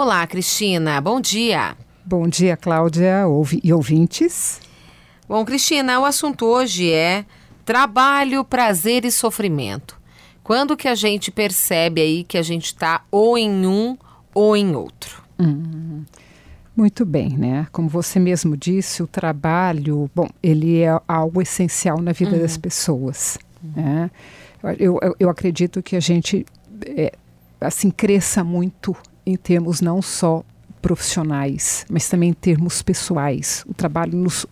Olá, Cristina. Bom dia. Bom dia, Cláudia e ouvintes. Bom, Cristina, o assunto hoje é trabalho, prazer e sofrimento. Quando que a gente percebe aí que a gente está ou em um ou em outro? Hum, muito bem, né? Como você mesmo disse, o trabalho, bom, ele é algo essencial na vida uhum. das pessoas. Né? Eu, eu, eu, acredito que a gente é, assim cresça muito em termos não só profissionais, mas também em termos pessoais. O trabalho nos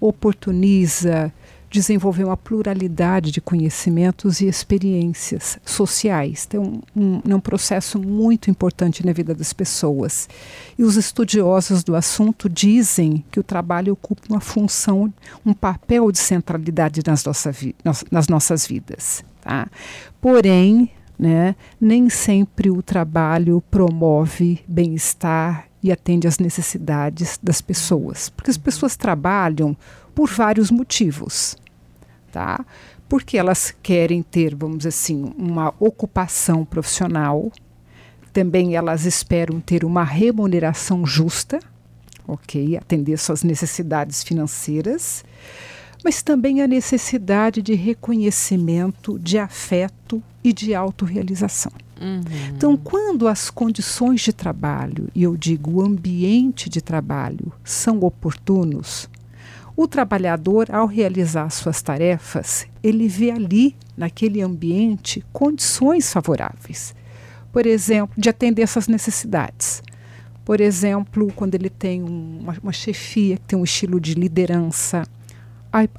oportuniza desenvolver uma pluralidade de conhecimentos e experiências sociais. Então, um, é um processo muito importante na vida das pessoas. E os estudiosos do assunto dizem que o trabalho ocupa uma função, um papel de centralidade nas, nossa vi nas nossas vidas. Tá? Porém, né, nem sempre o trabalho promove bem-estar e atende às necessidades das pessoas. Porque as pessoas trabalham por vários motivos, tá? Porque elas querem ter, vamos dizer assim, uma ocupação profissional, também elas esperam ter uma remuneração justa, ok? Atender suas necessidades financeiras, mas também a necessidade de reconhecimento, de afeto e de autorrealização. Uhum. Então, quando as condições de trabalho, e eu digo o ambiente de trabalho, são oportunos, o trabalhador, ao realizar suas tarefas, ele vê ali, naquele ambiente, condições favoráveis. Por exemplo, de atender essas necessidades. Por exemplo, quando ele tem uma, uma chefia que tem um estilo de liderança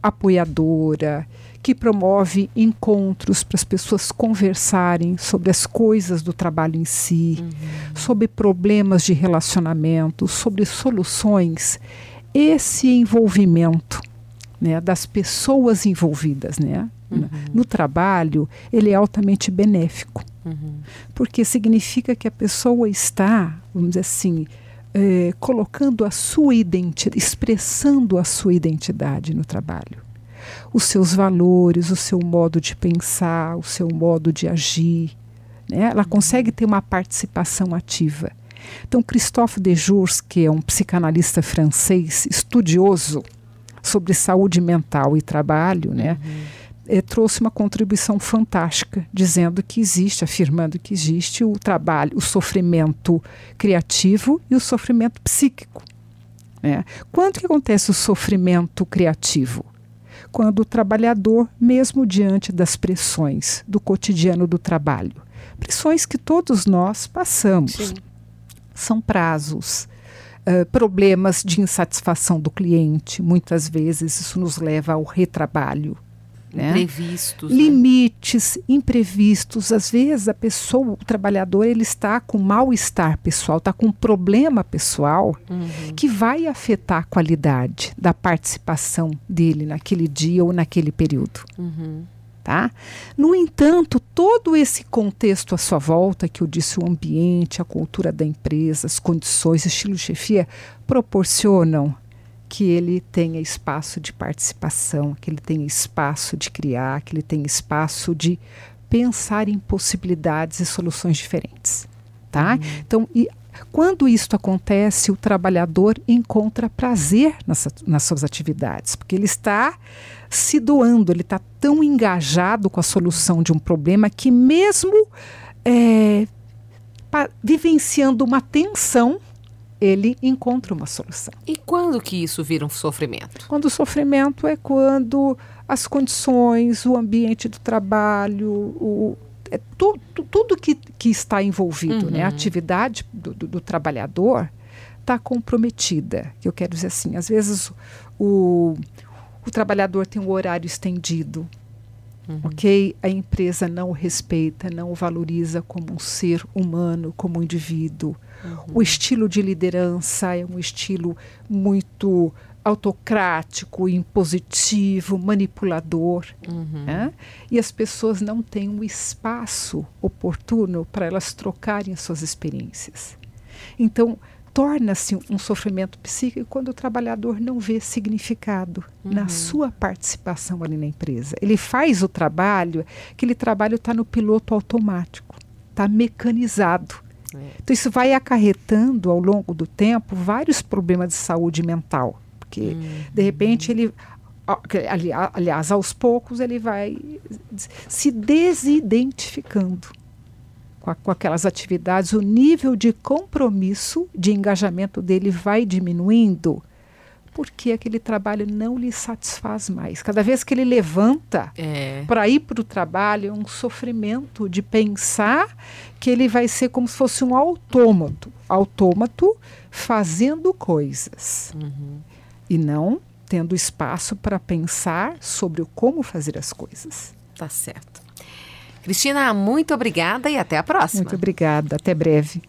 apoiadora, que promove encontros para as pessoas conversarem sobre as coisas do trabalho em si, uhum. sobre problemas de relacionamento, sobre soluções esse envolvimento né, das pessoas envolvidas né, uhum. no trabalho, ele é altamente benéfico. Uhum. Porque significa que a pessoa está, vamos dizer assim, é, colocando a sua identidade, expressando a sua identidade no trabalho. Os seus valores, o seu modo de pensar, o seu modo de agir. Né? Ela uhum. consegue ter uma participação ativa. Então, Christophe de Jours, que é um psicanalista francês estudioso sobre saúde mental e trabalho, né, uhum. É, trouxe uma contribuição fantástica, dizendo que existe, afirmando que existe o trabalho, o sofrimento criativo e o sofrimento psíquico. Né? Quando que acontece o sofrimento criativo? Quando o trabalhador, mesmo diante das pressões do cotidiano do trabalho, pressões que todos nós passamos, Sim são prazos. Uh, problemas de insatisfação do cliente, muitas vezes isso nos leva ao retrabalho. Né? Imprevistos. Limites, né? imprevistos. Às vezes a pessoa, o trabalhador, ele está com mal-estar pessoal, está com um problema pessoal uhum. que vai afetar a qualidade da participação dele naquele dia ou naquele período. Uhum. Tá? No entanto, todo esse contexto à sua volta, que eu disse, o ambiente, a cultura da empresa, as condições, estilo de chefia, proporcionam que ele tenha espaço de participação, que ele tenha espaço de criar, que ele tenha espaço de pensar em possibilidades e soluções diferentes. Tá? Uhum. Então, e quando isso acontece, o trabalhador encontra prazer nas, nas suas atividades, porque ele está se doando, ele está tão engajado com a solução de um problema que, mesmo é, vivenciando uma tensão, ele encontra uma solução. E quando que isso vira um sofrimento? Quando o sofrimento é quando as condições, o ambiente do trabalho, o, é, tu, tu, tudo que, que está envolvido, uhum. né? a uhum. atividade do, do, do trabalhador está comprometida. Eu quero dizer assim, às vezes o, o trabalhador tem um horário estendido, uhum. ok? A empresa não o respeita, não o valoriza como um ser humano, como um indivíduo. Uhum. O estilo de liderança é um estilo muito autocrático, impositivo, manipulador. Uhum. Né? E as pessoas não têm um espaço oportuno para elas trocarem as suas experiências. Então, torna-se um sofrimento psíquico quando o trabalhador não vê significado uhum. na sua participação ali na empresa. Ele faz o trabalho, aquele trabalho está no piloto automático, está mecanizado. É. Então, isso vai acarretando ao longo do tempo vários problemas de saúde mental. Porque, uhum. de repente, ele. Aliás, aos poucos, ele vai se desidentificando com, a, com aquelas atividades, o nível de compromisso, de engajamento dele vai diminuindo porque aquele trabalho não lhe satisfaz mais. Cada vez que ele levanta é. para ir para o trabalho, é um sofrimento de pensar que ele vai ser como se fosse um autômato autômato fazendo coisas uhum. e não tendo espaço para pensar sobre o como fazer as coisas. Tá certo. Cristina, muito obrigada e até a próxima. Muito obrigada. Até breve.